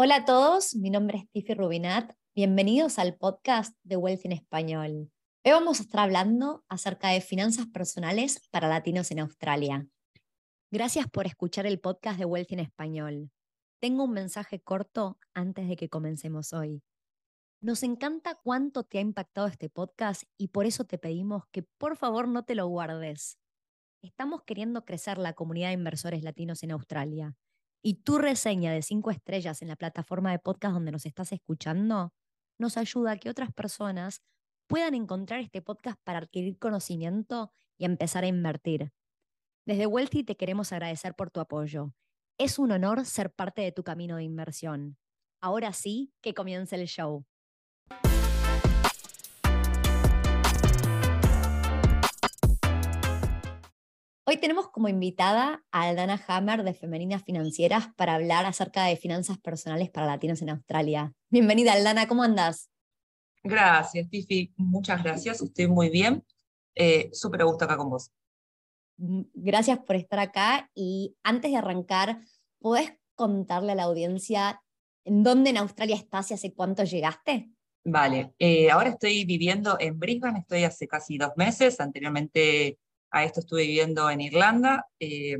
Hola a todos, mi nombre es Tiffy Rubinat. Bienvenidos al podcast de Wealth en Español. Hoy vamos a estar hablando acerca de finanzas personales para latinos en Australia. Gracias por escuchar el podcast de Wealth en Español. Tengo un mensaje corto antes de que comencemos hoy. Nos encanta cuánto te ha impactado este podcast y por eso te pedimos que por favor no te lo guardes. Estamos queriendo crecer la comunidad de inversores latinos en Australia y tu reseña de cinco estrellas en la plataforma de podcast donde nos estás escuchando nos ayuda a que otras personas puedan encontrar este podcast para adquirir conocimiento y empezar a invertir. Desde Wealthy te queremos agradecer por tu apoyo. Es un honor ser parte de tu camino de inversión. Ahora sí, que comience el show. Hoy tenemos como invitada a Aldana Hammer de Femeninas Financieras para hablar acerca de finanzas personales para latinos en Australia. Bienvenida, Aldana, ¿cómo andas? Gracias, Tiffy. Muchas gracias. Estoy muy bien. Eh, Súper gusto acá con vos. Mm, gracias por estar acá. Y antes de arrancar, ¿podés contarle a la audiencia en dónde en Australia estás y hace cuánto llegaste? Vale, eh, ahora estoy viviendo en Brisbane, estoy hace casi dos meses. Anteriormente a esto estuve viviendo en Irlanda. Eh,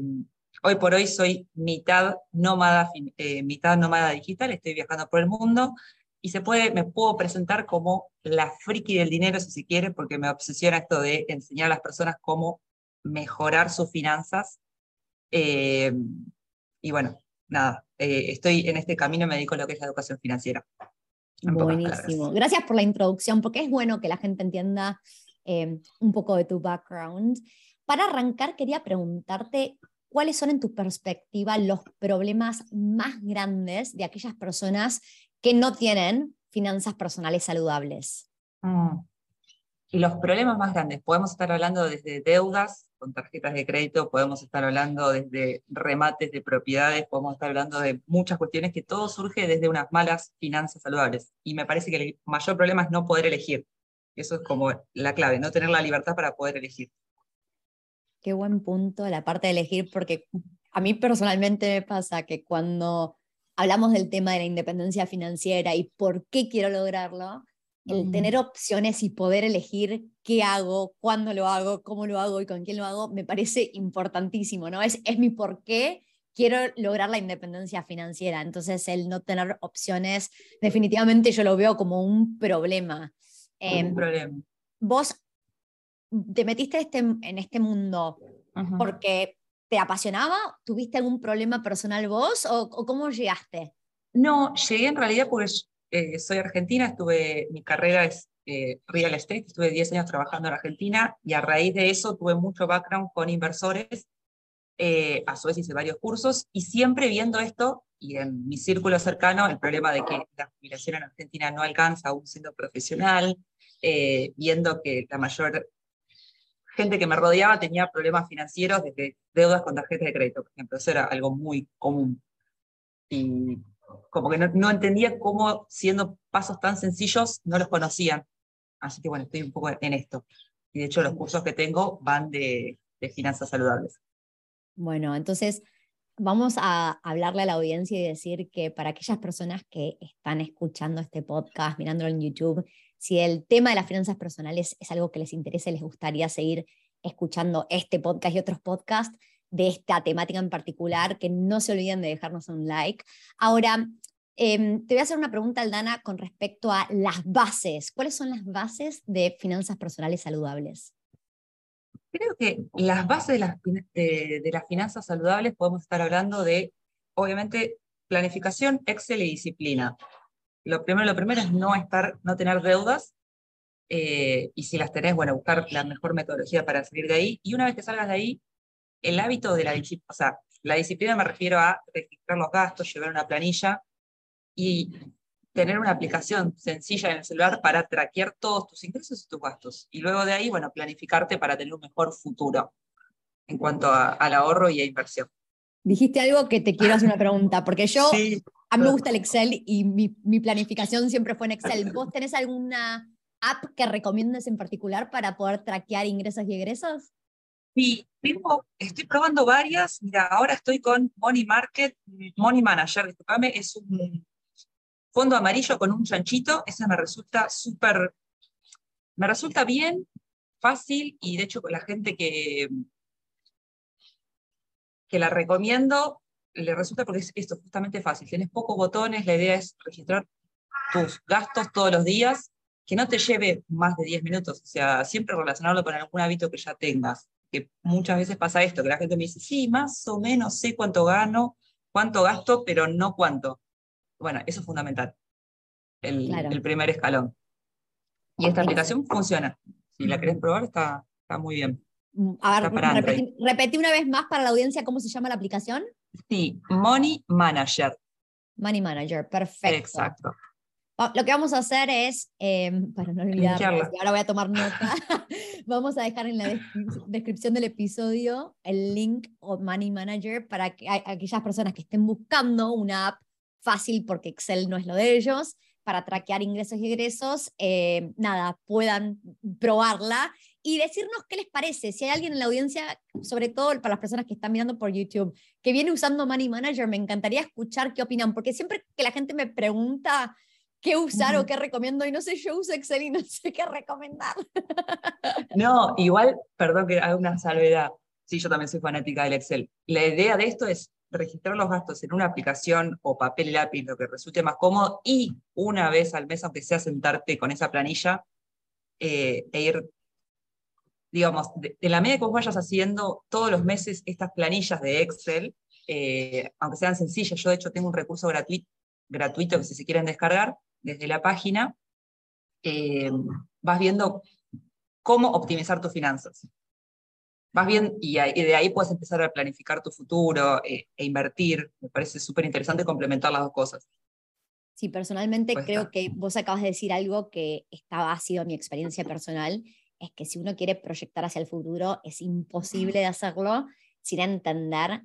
hoy por hoy soy mitad nómada, eh, mitad nómada digital, estoy viajando por el mundo y se puede, me puedo presentar como la friki del dinero si se quiere, porque me obsesiona esto de enseñar a las personas cómo mejorar sus finanzas. Eh, y bueno, nada, estoy en este camino, me dedico a lo que es la educación financiera. Buenísimo. Gracias por la introducción, porque es bueno que la gente entienda Em, un poco de tu background. Para arrancar, quería preguntarte cuáles son en tu perspectiva los problemas más grandes de aquellas personas que no tienen finanzas personales saludables. Mm. Y los problemas más grandes, podemos estar hablando desde deudas con tarjetas de crédito, podemos estar hablando desde remates de propiedades, podemos estar hablando de muchas cuestiones que todo surge desde unas malas finanzas saludables. Y me parece que el mayor problema es no poder elegir. Eso es como la clave, no tener la libertad para poder elegir. Qué buen punto la parte de elegir, porque a mí personalmente me pasa que cuando hablamos del tema de la independencia financiera y por qué quiero lograrlo, el tener opciones y poder elegir qué hago, cuándo lo hago, cómo lo hago y con quién lo hago, me parece importantísimo, ¿no? Es, es mi por qué quiero lograr la independencia financiera. Entonces, el no tener opciones, definitivamente yo lo veo como un problema. Eh, problema. Vos te metiste este, en este mundo porque te apasionaba, tuviste algún problema personal vos o, cómo llegaste? No, llegué en realidad porque eh, soy argentina, estuve, mi carrera es eh, real estate, estuve 10 años trabajando en Argentina y a raíz de eso tuve mucho background con inversores, eh, a su vez hice varios cursos y siempre viendo esto y en mi círculo cercano el problema de que la jubilación en Argentina no alcanza aún siendo profesional, eh, viendo que la mayor gente que me rodeaba tenía problemas financieros, desde deudas con tarjetas de crédito, por ejemplo. Eso era algo muy común. Y como que no, entendía cómo, siendo pasos tan sencillos, no los conocían. Así que bueno, estoy un poco en esto. Y de hecho los cursos que tengo van de, de finanzas saludables. Bueno, entonces vamos a hablarle a la audiencia y decir que para aquellas personas que están escuchando este podcast, mirándolo en YouTube, si el tema de las finanzas personales es algo que les interesa les gustaría seguir escuchando este podcast y otros podcasts de esta temática en particular, que no se olviden de dejarnos un like. Ahora, em, te voy a hacer una pregunta, Aldana, con respecto a las bases. ¿Cuáles son las bases de finanzas personales saludables? Creo que las bases de las, finanzas saludables podemos estar hablando de, obviamente, planificación, Excel y disciplina. Lo primero, lo primero es no, estar, no tener deudas, eh, y si las tenés, bueno, buscar la mejor metodología para salir de ahí, y una vez que salgas de ahí, el hábito de la disciplina, o sea, la disciplina me refiero a registrar los gastos, llevar una planilla y tener una aplicación sencilla en el celular para traquear todos tus ingresos y tus gastos. Y luego de ahí, bueno, planificarte para tener un mejor futuro en cuanto al ahorro y a inversión. Dijiste algo que te quiero hacer una pregunta, porque yo a mí me gusta el Excel y mi, planificación siempre fue en Excel. ¿Vos tenés alguna app que recomiendes en particular para poder traquear ingresos y egresos? Sí, tengo, estoy probando varias. Mira, ahora estoy con Money Market, Money Manager, disculpame, es un, fondo amarillo con un chanchito, esa me resulta súper, me resulta bien, fácil, y de hecho con la gente que, que la recomiendo, le resulta porque es esto, justamente fácil. Tienes pocos botones, la idea es registrar tus gastos todos los días, que no te lleve más de 10 minutos, o sea, siempre relacionarlo con algún hábito que ya tengas, que muchas veces pasa esto, que la gente me dice, sí, más o menos sé cuánto gano, cuánto gasto, pero no cuánto. Bueno, eso es fundamental, el, primer escalón. Y esta aplicación funciona. Si la querés probar, está, está muy bien. Mm, a ver, repetí, una vez más para la audiencia cómo se llama la aplicación. Sí, Money Manager. Money Manager, perfecto. Exacto. Lo que vamos a hacer es, em, para no olvidar, ahora voy a tomar nota, vamos a dejar en la descripción del episodio el link o Money Manager para que aquellas personas que estén buscando una app fácil porque Excel no es lo de ellos, para traquear ingresos y egresos, eh, nada, puedan probarla y decirnos qué les parece. Si hay alguien en la audiencia, sobre todo para las personas que están mirando por YouTube, que viene usando Money Manager, me encantaría escuchar qué opinan, porque siempre que la gente me pregunta qué usar o qué recomiendo, y no sé, yo uso Excel y no sé qué recomendar. No, igual, perdón que haga una salvedad. Sí, yo también soy fanática del Excel. La idea de esto es registrar los gastos en una aplicación o papel lápiz, lo que resulte más cómodo, y una vez al mes, aunque sea sentarte con esa planilla eh, e ir, digamos, de, la medida que vos vayas haciendo todos los meses estas planillas de Excel, eh, aunque sean sencillas, yo de hecho tengo un recurso gratuito, gratuito que si se quieren descargar desde la página, eh, vas viendo cómo optimizar tus finanzas. Vas bien, y, de ahí puedes empezar a planificar tu futuro eh, e invertir. Me parece súper interesante complementar las dos cosas. Sí, personalmente creo que vos acabas de decir algo que estaba, ha sido mi experiencia personal, es que si uno quiere proyectar hacia el futuro, es imposible de hacerlo sin entender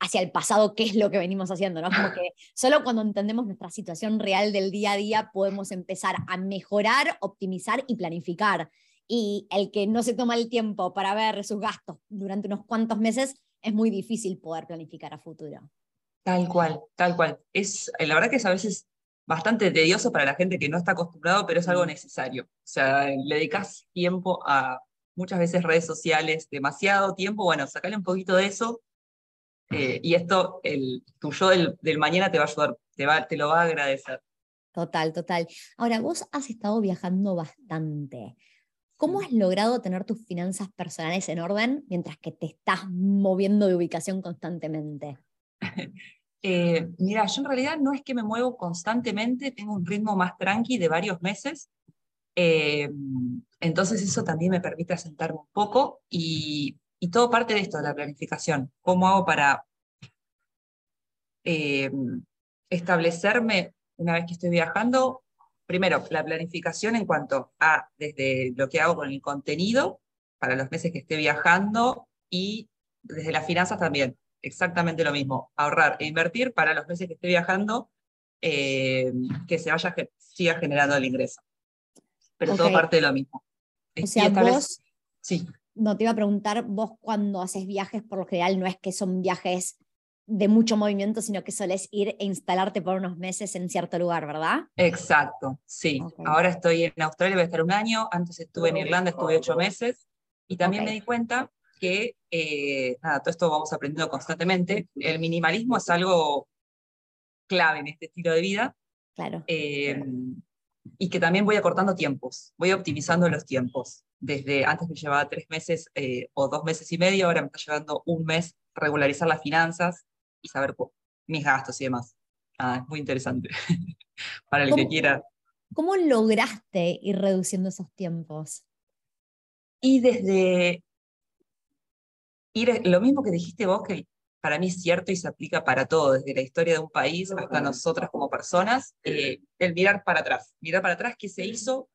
hacia el pasado qué es lo que venimos haciendo, ¿no? Como que solo cuando entendemos nuestra situación real del día a día podemos empezar a mejorar, optimizar y planificar y el que no se toma el tiempo para ver sus gastos durante unos cuantos meses, es muy difícil poder planificar a futuro. Tal cual, tal cual. Es, eh, la verdad que es a veces bastante tedioso para la gente que no está acostumbrado, pero es algo necesario. O sea, le dedicas tiempo a muchas veces redes sociales, demasiado tiempo, bueno, sacale un poquito de eso eh, y esto, el, tu yo del, del, mañana te va a ayudar, te, va, te lo va a agradecer. Total, total. Ahora, vos has estado viajando bastante. ¿Cómo has logrado tener tus finanzas personales en orden mientras que te estás moviendo de ubicación constantemente? Eh, mira, yo en realidad no es que me muevo constantemente, tengo un ritmo más tranqui de varios meses. Eh, entonces eso también me permite asentarme un poco y, todo parte de esto, de la planificación. ¿Cómo hago para eh, establecerme una vez que estoy viajando primero, la planificación en cuanto a desde lo que hago con el contenido para los meses que esté viajando y desde las finanzas también, exactamente lo mismo, ahorrar e invertir para los meses que esté viajando, eh, que se vaya, siga generando el ingreso. Pero todo parte de lo mismo. O sea, vos, sí. no te iba a preguntar, vos cuando haces viajes, por lo general no es que son viajes de mucho movimiento, sino que sueles ir e instalarte por unos meses en cierto lugar, ¿verdad? Exacto, sí. Ahora estoy en Australia, voy a estar un año, antes estuve en Irlanda, estuve ocho meses, y también me di cuenta que, eh, nada, todo esto vamos aprendiendo constantemente, el minimalismo es algo clave en este estilo de vida. Claro. Eh, y que también voy acortando tiempos, voy optimizando los tiempos. Desde antes me llevaba tres meses eh, o dos meses y medio, ahora me está llevando un mes regularizar las finanzas, y saber mis gastos y demás. Ah, es muy interesante para el que quiera. ¿Cómo lograste ir reduciendo esos tiempos? Y desde ir, lo mismo que dijiste vos, que para mí es cierto y se aplica para todo, desde la historia de un país hasta nosotras como personas, eh, el mirar para atrás, mirar para atrás qué se hizo,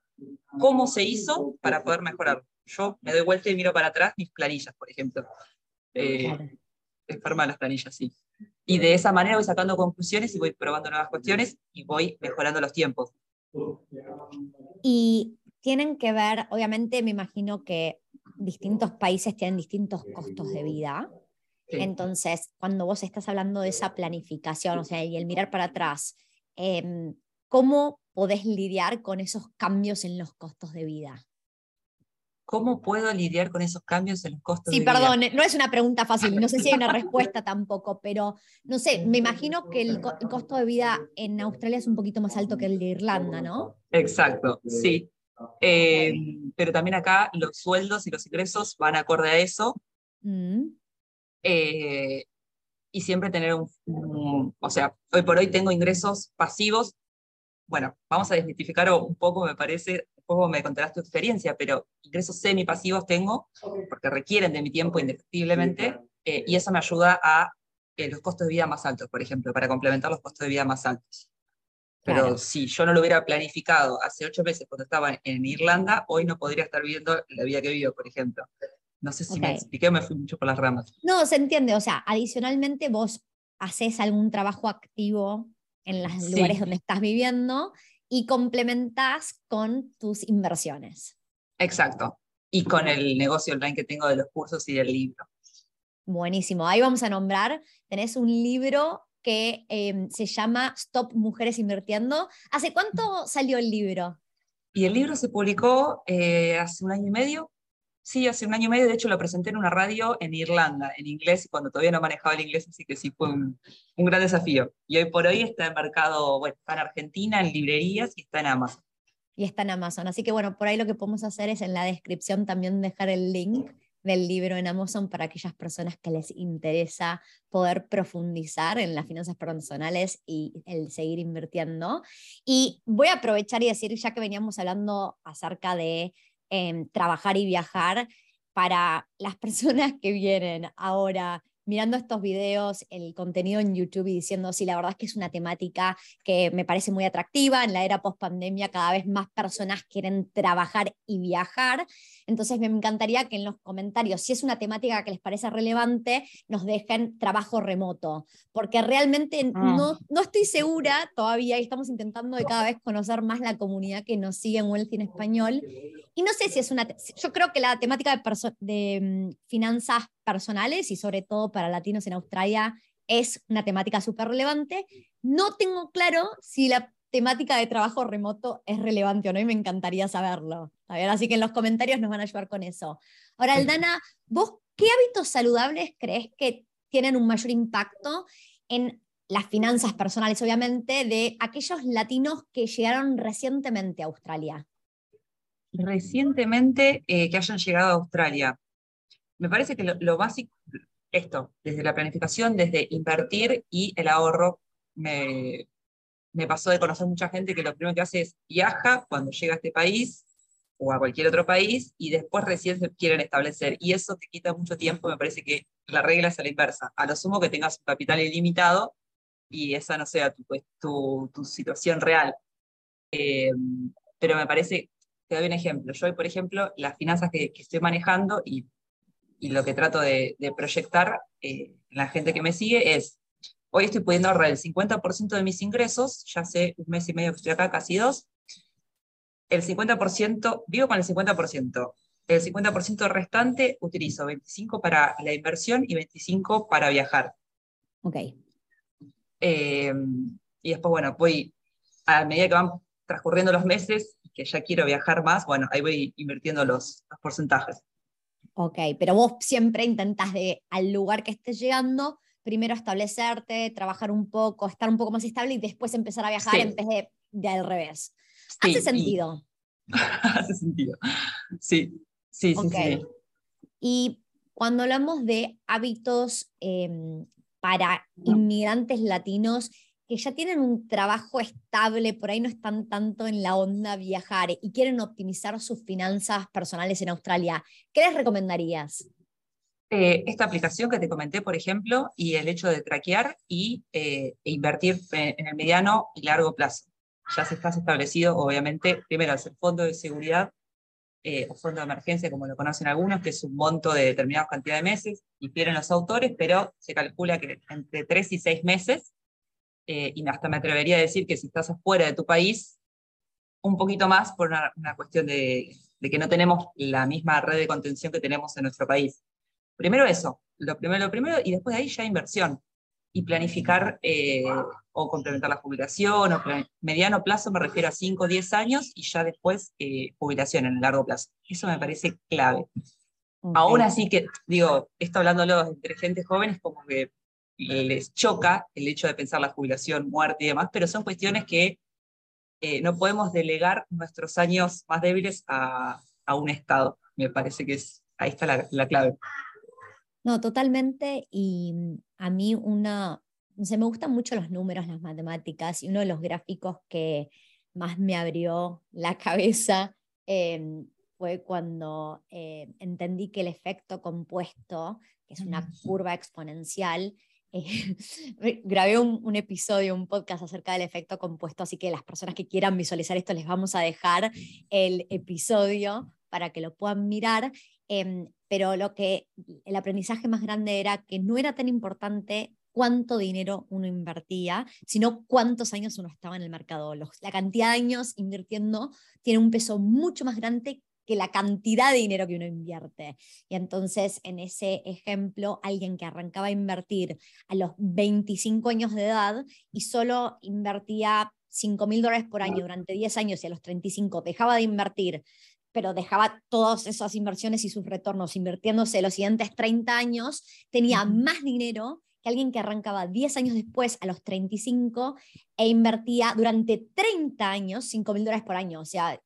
cómo se hizo para poder mejorar. Yo me doy vuelta y miro para atrás mis planillas, por ejemplo. Eh, Es las planillas, sí. Y de esa manera voy sacando conclusiones y voy probando nuevas cuestiones y voy mejorando los tiempos. Y tienen que ver, obviamente me imagino que distintos países tienen distintos costos de vida. Entonces, cuando vos estás hablando de esa planificación, o sea, y el mirar para atrás, em, ¿cómo podés lidiar con esos cambios en los costos de vida? ¿Cómo puedo lidiar con esos cambios en los costos de vida? Sí, perdón, no es una pregunta fácil, no sé si hay una respuesta tampoco, pero no sé, me imagino que el, costo de vida en Australia es un poquito más alto que el de Irlanda, ¿no? Exacto, sí. Eh, pero también acá los sueldos y los ingresos van acorde a eso. Mm. Eh, y siempre tener un, o sea, hoy por hoy tengo ingresos pasivos. Bueno, vamos a desmitificar un poco, me parece, un poco me contarás tu experiencia, pero ingresos semipasivos tengo, porque requieren de mi tiempo indefectiblemente, eh, y eso me ayuda a los costos de vida más altos, por ejemplo, para complementar los costos de vida más altos. Pero si yo no lo hubiera planificado hace ocho meses cuando estaba en Irlanda, hoy no podría estar viviendo la vida que vivo, por ejemplo. No sé si me expliqué me fui mucho por las ramas. No, se entiende. O sea, adicionalmente vos haces algún trabajo activo en los lugares donde estás viviendo y complementás con tus inversiones. Exacto. Y con el negocio online que tengo de los cursos y del libro. Buenísimo. Ahí vamos a nombrar, tenés un libro que em, se llama Stop Mujeres Invirtiendo. ¿Hace cuánto salió el libro? Y el libro se publicó eh, hace un año y medio, Sí, hace un año y medio, de hecho lo presenté en una radio en Irlanda, en inglés, cuando todavía no manejaba el inglés, así que sí fue un, gran desafío. Y hoy por hoy está embarcado, bueno, está en Argentina, en librerías y está en Amazon. Y está en Amazon, así que bueno, por ahí lo que podemos hacer es en la descripción también dejar el link del libro en Amazon para aquellas personas que les interesa poder profundizar en las finanzas personales y el seguir invirtiendo. Y voy a aprovechar y decir, ya que veníamos hablando acerca de trabajar y viajar para las personas que vienen. Ahora mirando estos videos, el contenido en YouTube y diciendo, sí, la verdad es que es una temática que me parece muy atractiva. En la era post pandemia cada vez más personas quieren trabajar y viajar. Entonces me encantaría que en los comentarios, si es una temática que les parece relevante, nos dejen trabajo remoto, porque realmente ah. no, no estoy segura todavía y estamos intentando de cada vez conocer más la comunidad que nos sigue en Wealthy en español. Y no sé si es una, yo creo que la temática de, de mm, finanzas personales y sobre todo para latinos en Australia es una temática súper relevante. No tengo claro si la temática de trabajo remoto es relevante o no y me encantaría saberlo. Así que en los comentarios nos van a ayudar con eso. Ahora, Aldana, ¿vos qué hábitos saludables crees que tienen un mayor impacto en las finanzas personales, obviamente, de aquellos latinos que llegaron recientemente a Australia? Recientemente eh, que hayan llegado a Australia me parece que lo, básico, esto, desde la planificación, desde invertir y el ahorro, me, me pasó de conocer mucha gente que lo primero que hace es viaja cuando llega a este país o a cualquier otro país y después recién se quieren establecer. Y eso te quita mucho tiempo, me parece que la regla es a la inversa. A lo sumo que tengas un capital ilimitado y esa no sea tu, pues, tu, tu situación real. Eh, pero me parece, te doy un ejemplo. Yo, por ejemplo, las finanzas que, que estoy manejando y y lo que trato de, proyectar eh, la gente que me sigue es, hoy estoy pudiendo ahorrar el 50% de mis ingresos, ya hace un mes y medio que estoy acá, casi dos, el 50%, vivo con el 50%, el 50% restante utilizo 25 para la inversión y 25 para viajar. Ok. Eh, y después, bueno, voy, a medida que van transcurriendo los meses, que ya quiero viajar más, bueno, ahí voy invirtiendo los, los porcentajes. Ok, pero vos siempre intentas de, al lugar que estés llegando, primero establecerte, trabajar un poco, estar un poco más estable y después empezar a viajar en vez de, al revés. ¿Hace sentido? Hace sentido. Sí, sí, sí, sí. Y cuando hablamos de hábitos em, para inmigrantes latinos, que ya tienen un trabajo estable, por ahí no están tanto en la onda viajar y quieren optimizar sus finanzas personales en Australia, ¿qué les recomendarías? Eh, esta aplicación que te comenté, por ejemplo, y el hecho de traquear y eh, e invertir en el mediano y largo plazo. Ya se estás establecido, obviamente, primero hacer fondo de seguridad eh, o fondo de emergencia, como lo conocen algunos, que es un monto de determinada cantidad de meses, difieren los autores, pero se calcula que entre tres y seis meses eh, y hasta me atrevería a decir que si estás afuera de tu país, un poquito más por una, cuestión de, que no tenemos la misma red de contención que tenemos en nuestro país. Primero eso, lo primero, lo primero, y después de ahí ya inversión y planificar, eh, o complementar la jubilación, o mediano plazo me refiero a 5 o 10 años y ya después eh, jubilación en el largo plazo. Eso me parece clave. Aún así que, digo, esto hablándolo entre gente jóvenes, como que les choca el hecho de pensar la jubilación, muerte y demás, pero son cuestiones que eh, no podemos delegar nuestros años más débiles a, a un Estado. Me parece que es, ahí está la, la clave. No, totalmente. Y mm, a mí una, se me gustan mucho los números, las matemáticas, y uno de los gráficos que más me abrió la cabeza em, fue cuando eh, entendí que el efecto compuesto, que es una curva exponencial, eh, grabé un, episodio, un podcast acerca del efecto compuesto, así que las personas que quieran visualizar esto les vamos a dejar el episodio para que lo puedan mirar. Em, pero lo que el aprendizaje más grande era que no era tan importante cuánto dinero uno invertía, sino cuántos años uno estaba en el mercado. la cantidad de años invirtiendo tiene un peso mucho más grande que la cantidad de dinero que uno invierte. Y entonces, en ese ejemplo, alguien que arrancaba a invertir a los 25 años de edad y solo invertía 5 mil dólares por año durante 10 años y a los 35 dejaba de invertir pero dejaba todas esas inversiones y sus retornos invirtiéndose los siguientes 30 años, tenía más dinero que alguien que arrancaba 10 años después a los 35 e invertía durante 30 años 5 mil dólares por año. O sea,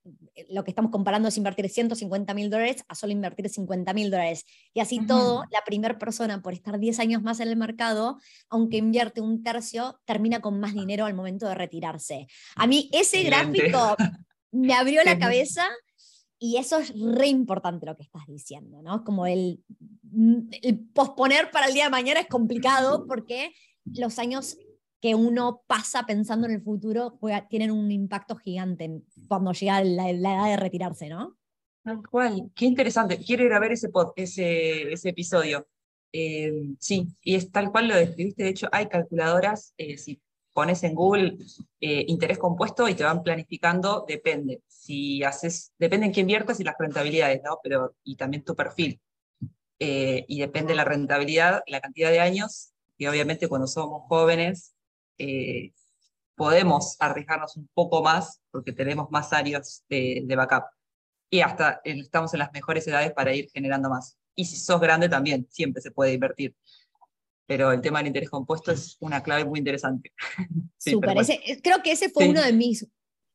lo que estamos comparando es invertir 150 mil dólares a solo invertir 50 mil dólares. Y así todo, la primera persona por estar 10 años más en el mercado, aunque invierte un tercio, termina con más dinero al momento de retirarse. A mí ese gráfico me abrió la cabeza y eso es re importante lo que estás diciendo, ¿no? Como el, el, posponer para el día de mañana es complicado porque los años que uno pasa pensando en el futuro tienen un impacto gigante cuando llega la, edad de retirarse, ¿no? Tal cual, qué interesante. Quiero ir a ver ese, ese, ese episodio. Eh, sí, y es tal cual lo describiste. De hecho, hay calculadoras, eh, si pones en Google eh, interés compuesto y te van planificando, depende. Si haces, depende en qué inviertas y las rentabilidades, ¿no? Pero, y también tu perfil. Eh, y depende la rentabilidad, la cantidad de años, y obviamente cuando somos jóvenes eh, podemos arriesgarnos un poco más porque tenemos más años de, de backup. Y hasta estamos en las mejores edades para ir generando más. Y si sos grande también, siempre se puede invertir pero el tema del interés compuesto es una clave muy interesante. sí, creo que ese fue uno de mis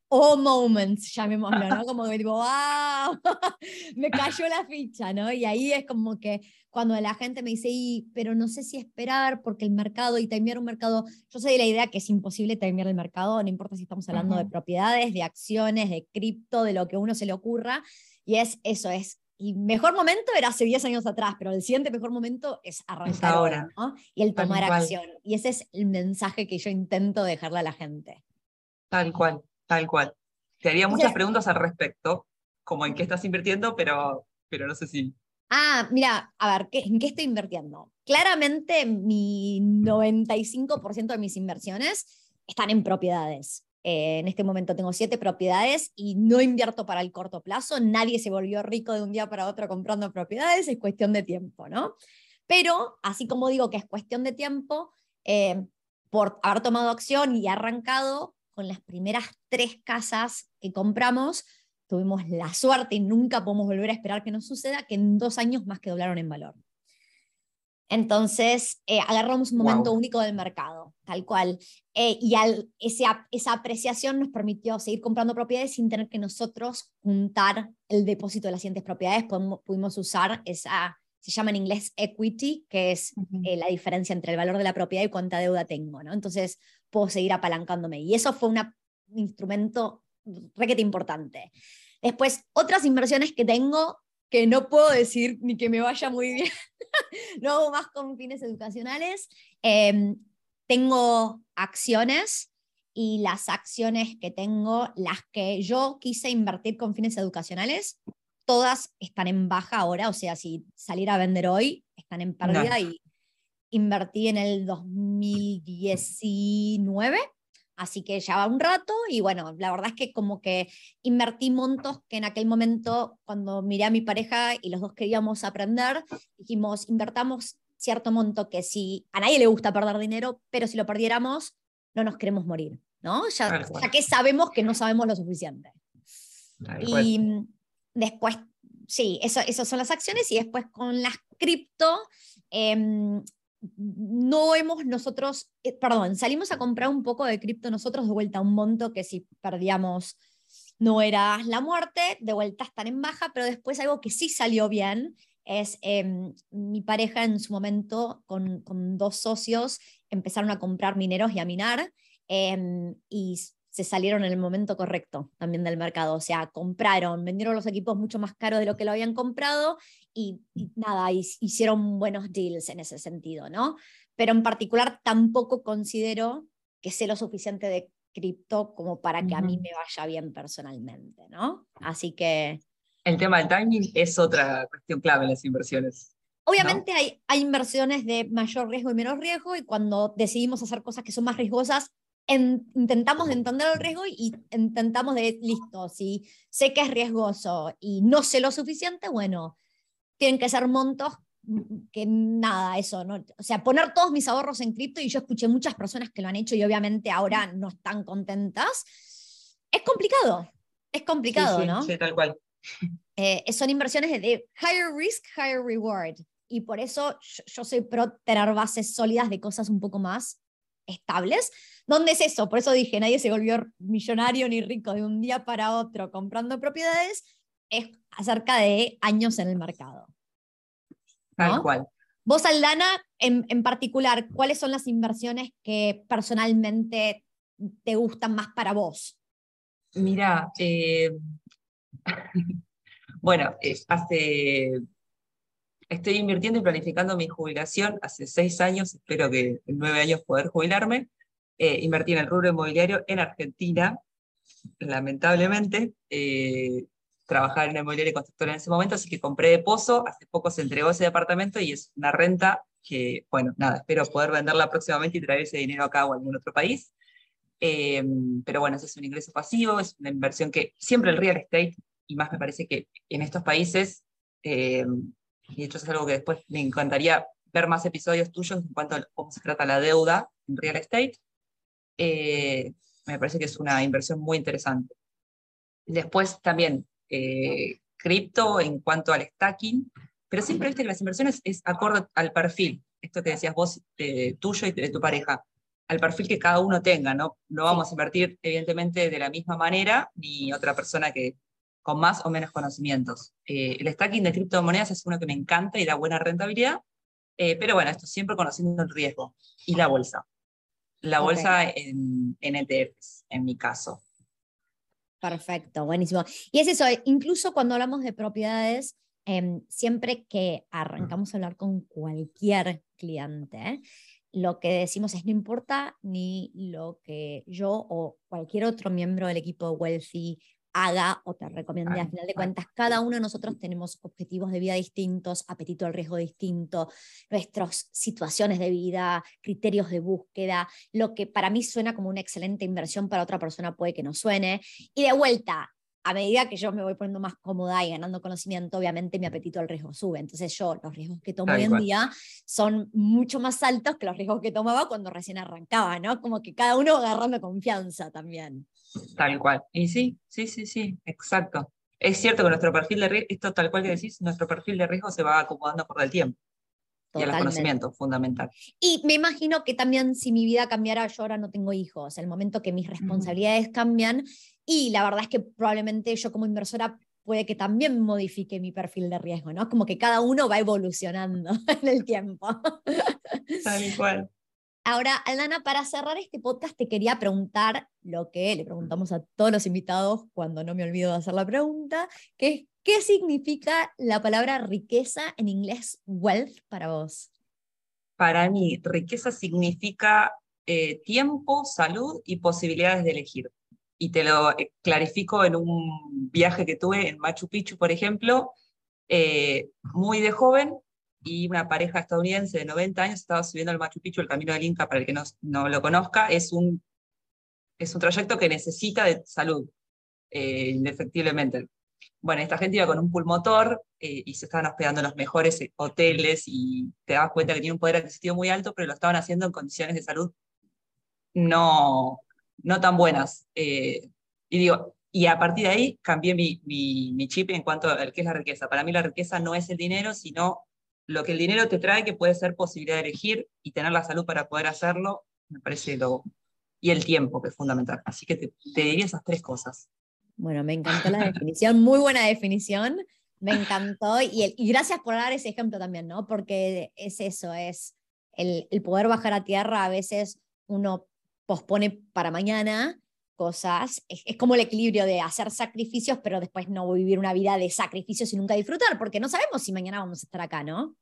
oh moments, llamémoslo, ¿no? Como que digo, wow, me cayó la ficha, ¿no? Y ahí es como que cuando la gente me dice, y, pero no sé si esperar porque el mercado y timear un mercado, yo soy de la idea que es imposible timear el mercado, no importa si estamos hablando de propiedades, de acciones, de cripto, de lo que a uno se le ocurra, y es eso, es y mejor momento era hace 10 años atrás, pero el siguiente mejor momento es arrancar ahora, ¿no? Y el tomar acción. Y ese es el mensaje que yo intento dejarle a la gente. Tal cual, tal cual. Te haría muchas preguntas al respecto, como en qué estás invirtiendo, pero, pero no sé si... Ah, mira, a ver, ¿en qué estoy invirtiendo? Claramente mi 95% de mis inversiones están en propiedades. En este momento tengo siete propiedades y no invierto para el corto plazo. Nadie se volvió rico de un día para otro comprando propiedades, es cuestión de tiempo, ¿no? Pero, así como digo que es cuestión de tiempo, eh, por haber tomado acción y arrancado con las primeras tres casas que compramos, tuvimos la suerte y nunca podemos volver a esperar que nos suceda, que en dos años más que doblaron en valor. Entonces, eh, agarramos un momento único del mercado, tal cual. Eh, y al, esa apreciación nos permitió seguir comprando propiedades sin tener que nosotros juntar el depósito de las siguientes propiedades. pudimos usar esa, se llama en inglés equity, que es eh, la diferencia entre el valor de la propiedad y cuánta deuda tengo. ¿no? Entonces, puedo seguir apalancándome. Y eso fue un instrumento requete importante. Después, otras inversiones que tengo que no puedo decir ni que me vaya muy bien, no hago más con fines educacionales. Em, tengo acciones y las acciones que tengo, las que yo quise invertir con fines educacionales, todas están en baja ahora, o sea, si salir a vender hoy, están en pérdida y invertí en el 2019 Así que ya va un rato y bueno, la verdad es que como que invertí montos que en aquel momento, cuando miré a mi pareja y los dos queríamos aprender, dijimos, invertamos cierto monto que si a nadie le gusta perder dinero, pero si lo perdiéramos, no nos queremos morir, ¿no? Ya, ya que sabemos que no sabemos lo suficiente. y después, sí, eso, esas son las acciones y después con las cripto, em, no hemos nosotros, eh, perdón, salimos a comprar un poco de cripto nosotros de vuelta a un monto que si perdíamos no era la muerte, de vuelta están en baja, pero después algo que sí salió bien es em, mi pareja en su momento con, con, dos socios empezaron a comprar mineros y a minar em, y se salieron en el momento correcto también del mercado. O sea, compraron, vendieron los equipos mucho más caros de lo que lo habían comprado y, nada, hicieron buenos deals en ese sentido, ¿no? Pero en particular tampoco considero que sea lo suficiente de cripto como para que a mí me vaya bien personalmente, ¿no? Así que el tema del timing es otra cuestión clave en las inversiones. Obviamente hay, hay inversiones de mayor riesgo y menos riesgo y cuando decidimos hacer cosas que son más riesgosas, intentamos de entender el riesgo y intentamos de, listo, si sé que es riesgoso y no sé lo suficiente, bueno, tienen que ser montos que nada, eso, ¿no? O sea, poner todos mis ahorros en cripto y yo escuché muchas personas que lo han hecho y obviamente ahora no están contentas. Es complicado, es complicado, ¿no? Sí, tal cual. Eh, son inversiones de, higher risk, higher reward. Y por eso yo, soy pro tener bases sólidas de cosas un poco más estables. ¿Dónde es eso? Por eso dije, nadie se volvió millonario ni rico de un día para otro comprando propiedades. Es acerca de años en el mercado. Tal cual. Vos, Aldana, en, en, particular, ¿cuáles son las inversiones que personalmente te gustan más para vos? Mira, eh, bueno, hace, estoy invirtiendo y planificando mi jubilación hace seis años, espero que en nueve años poder jubilarme. Eh, invertí en el rubro inmobiliario en Argentina, lamentablemente. Eh, trabajaba en el inmobiliario y constructora en ese momento, así que compré de pozo, hace poco se entregó ese departamento y es una renta que, bueno, nada, espero poder venderla próximamente y traer ese dinero acá o a algún otro país. Eh, pero bueno, ese es un ingreso pasivo, es una inversión que siempre el real estate, y más me parece que en estos países, eh, y de hecho es algo que después me encantaría ver más episodios tuyos en cuanto a cómo se trata la deuda en real estate, eh, me parece que es una inversión muy interesante. Después también cripto en cuanto al stacking, pero siempre viste que las inversiones es acorde al perfil, esto que decías vos tuyo y de tu pareja al perfil que cada uno tenga, ¿no? No vamos a invertir, evidentemente, de la misma manera, ni otra persona que con más o menos conocimientos. Eh, el stacking de criptomonedas es uno que me encanta y da buena rentabilidad, eh, pero bueno, esto siempre conociendo el riesgo. Y la bolsa. La bolsa en, en ETFs, en mi caso. Perfecto, buenísimo. Y es eso, incluso cuando hablamos de propiedades, em, siempre que arrancamos a hablar con cualquier cliente, lo que decimos es no importa ni lo que yo o cualquier otro miembro del equipo Wealthy haga o te recomiende. Al final de cuentas, cada uno de nosotros tenemos objetivos de vida distintos, apetito al riesgo distinto, nuestras situaciones de vida, criterios de búsqueda. Lo que para mí suena como una excelente inversión, para otra persona puede que no suene. Y de vuelta, a medida que yo me voy poniendo más cómoda y ganando conocimiento, obviamente mi apetito al riesgo sube. Entonces yo los riesgos que tomo hoy en día son mucho más altos que los riesgos que tomaba cuando recién arrancaba, ¿no? Como que cada uno agarrando confianza también. Tal cual. Y sí, sí, sí, sí, exacto. Es cierto que nuestro perfil de riesgo, esto tal cual que decís, nuestro perfil de riesgo se va acomodando por el tiempo. Y el conocimiento, fundamental. Y me imagino que también si mi vida cambiara, yo ahora no tengo hijos, el momento que mis responsabilidades cambian, y la verdad es que probablemente yo como inversora puede que también modifique mi perfil de riesgo, ¿no? Como que cada uno va evolucionando en el tiempo. Tal cual. Ahora, Aldana, para cerrar este podcast te quería preguntar lo que le preguntamos a todos los invitados cuando no me olvido de hacer la pregunta, que es, ¿qué significa la palabra riqueza en inglés wealth para vos? Para mí, riqueza significa eh, tiempo, salud y posibilidades de elegir y te lo eh, clarifico en un viaje que tuve en Machu Picchu, por ejemplo, eh, muy de joven, y una pareja estadounidense de 90 años estaba subiendo al Machu Picchu, el camino del Inca, para el que no, no lo conozca, es un, es un trayecto que necesita de salud, eh, indefectiblemente. Bueno, esta gente iba con un pulmotor y se estaban hospedando en los mejores hoteles y te das cuenta que tiene un poder adquisitivo muy alto, pero lo estaban haciendo en condiciones de salud no, no tan buenas. Eh, y digo, y a partir de ahí cambié mi, mi, chip en cuanto a qué es la riqueza. Para mí la riqueza no es el dinero, sino lo que el dinero te trae, que puede ser posibilidad de elegir y tener la salud para poder hacerlo, me parece lo... Y el tiempo, que es fundamental. Así que te, te diría esas tres cosas. Bueno, me encantó la definición, muy buena definición, me encantó y, y, gracias por dar ese ejemplo también, ¿no? Porque es eso, es el, el poder bajar a tierra, a veces uno pospone para mañana cosas, es, como el equilibrio de hacer sacrificios, pero después no vivir una vida de sacrificios y nunca disfrutar, porque no sabemos si mañana vamos a estar acá, ¿no?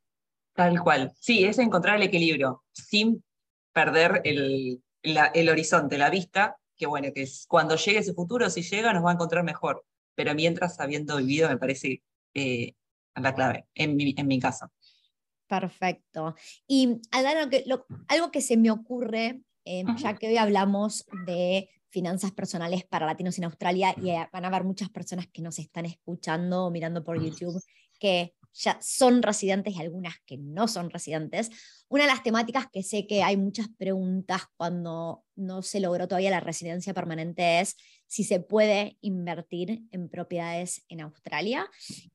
Tal cual, sí, es encontrar el equilibrio sin perder el, el horizonte, la vista, que bueno, que es, cuando llegue ese futuro, si llega, nos va a encontrar mejor, pero mientras habiendo vivido, me parece eh, la clave, en mi, en mi caso. Perfecto. Y algo que, algo que se me ocurre, eh, ya que hoy hablamos de finanzas personales para latinos en Australia y eh, van a haber muchas personas que nos están escuchando o mirando por YouTube que ya son residentes y algunas que no son residentes. Una de las temáticas que sé que hay muchas preguntas cuando no se logró todavía la residencia permanente es si se puede invertir en propiedades en Australia.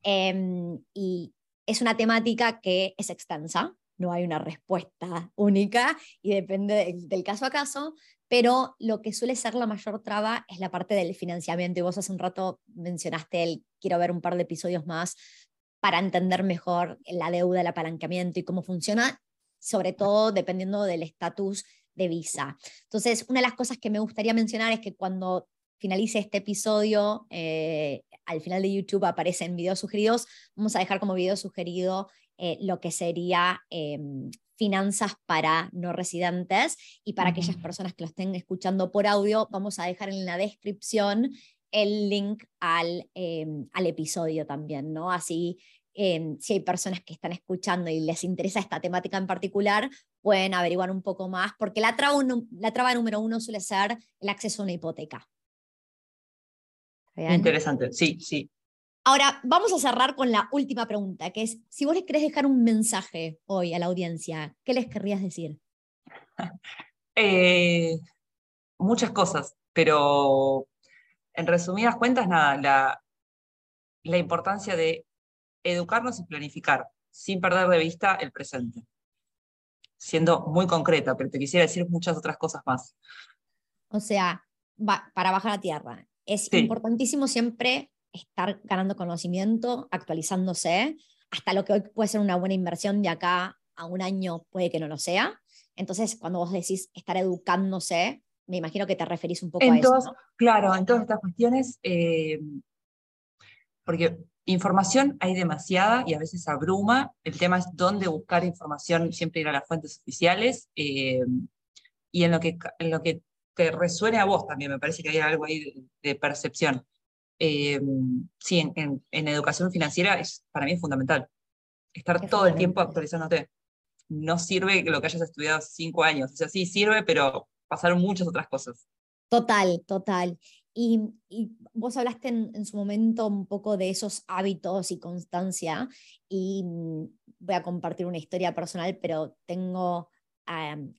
Em, y es una temática que es extensa, no hay una respuesta única y depende del caso a caso, pero lo que suele ser la mayor traba es la parte del financiamiento. Y vos hace un rato mencionaste el, quiero ver un par de episodios más para entender mejor la deuda, el apalancamiento y cómo funciona, sobre todo dependiendo del estatus de visa. Entonces, una de las cosas que me gustaría mencionar es que cuando finalice este episodio, eh, al final de YouTube aparecen videos sugeridos, vamos a dejar como video sugerido eh, lo que sería em, finanzas para no residentes y para aquellas personas que lo estén escuchando por audio, vamos a dejar en la descripción el link al, em, al episodio también, ¿no? Así, em, si hay personas que están escuchando y les interesa esta temática en particular, pueden averiguar un poco más, porque la traba, la traba número uno suele ser el acceso a una hipoteca. Interesante, sí, sí. Ahora, vamos a cerrar con la última pregunta, que es, si vos les querés dejar un mensaje hoy a la audiencia, ¿qué les querrías decir? Eh, muchas cosas, pero en resumidas cuentas, nada, la, la importancia de educarnos y planificar, sin perder de vista el presente. Siendo muy concreta, pero te quisiera decir muchas otras cosas más. O sea, para bajar a tierra, es importantísimo siempre estar ganando conocimiento, actualizándose, hasta lo que hoy puede ser una buena inversión de acá a un año puede que no lo sea. Entonces, cuando vos decís estar educándose, me imagino que te referís un poco a eso. Claro, en todas estas cuestiones, eh, porque información hay demasiada y a veces abruma. El tema es dónde buscar información, siempre ir a las fuentes oficiales. Eh, y en lo, que, en lo que te resuene a vos también, me parece que hay algo ahí de, percepción. Eh, sí, en, en, educación financiera es, para mí es fundamental. Estar todo el tiempo actualizándote. No sirve lo que hayas estudiado cinco años. O sea, sí sirve, pero pasaron muchas otras cosas. Total, total. Y, y vos hablaste en, su momento un poco de esos hábitos y constancia, y mm, voy a compartir una historia personal, pero tengo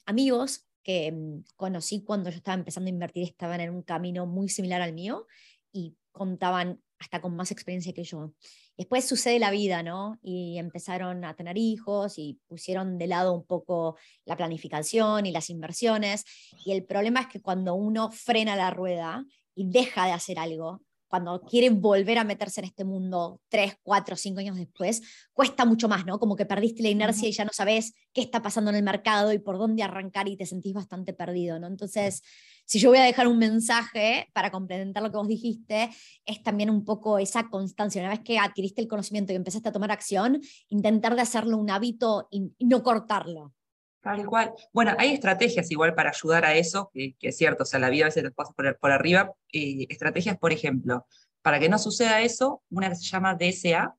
amigos que mm, conocí cuando yo estaba empezando a invertir, estaban en un camino muy similar al mío y contaban hasta con más experiencia que yo. Después sucede la vida, ¿no? Y empezaron a tener hijos y pusieron de lado un poco la planificación y las inversiones. Y el problema es que cuando uno frena la rueda y deja de hacer algo, cuando quiere volver a meterse en este mundo tres, cuatro, cinco años después, cuesta mucho más, ¿no? Como que perdiste la inercia y ya no sabes qué está pasando en el mercado y por dónde arrancar y te sentís bastante perdido, ¿no? Entonces, si yo voy a dejar un mensaje para complementar lo que vos dijiste, es también un poco esa constancia. Una vez que adquiriste el conocimiento y empezaste a tomar acción, intentar de hacerlo un hábito y no cortarlo. Tal cual. Bueno, hay estrategias igual para ayudar a eso, que, es cierto, o sea, la vida a veces nos pasa por, por arriba. Eh, estrategias, por ejemplo, para que no suceda eso, una que se llama DSA,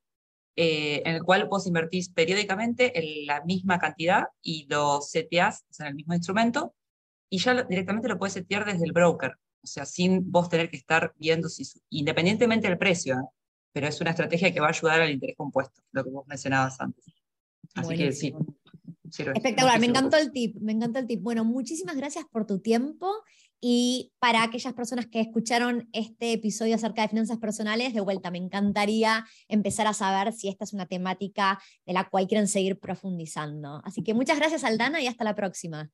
eh, en el cual vos invertís periódicamente en la misma cantidad y lo seteás en el mismo instrumento, y ya directamente lo puedes setear desde el broker, o sea, sin vos tener que estar viendo si, independientemente del precio, ¿eh? pero es una estrategia que va a ayudar al interés compuesto, lo que vos mencionabas antes. Así que sí, Espectacular, me encantó el tip, me encantó el tip. Bueno, muchísimas gracias por tu tiempo y para aquellas personas que escucharon este episodio acerca de finanzas personales, de vuelta, me encantaría empezar a saber si esta es una temática de la cual quieren seguir profundizando. Así que muchas gracias, Aldana, y hasta la próxima.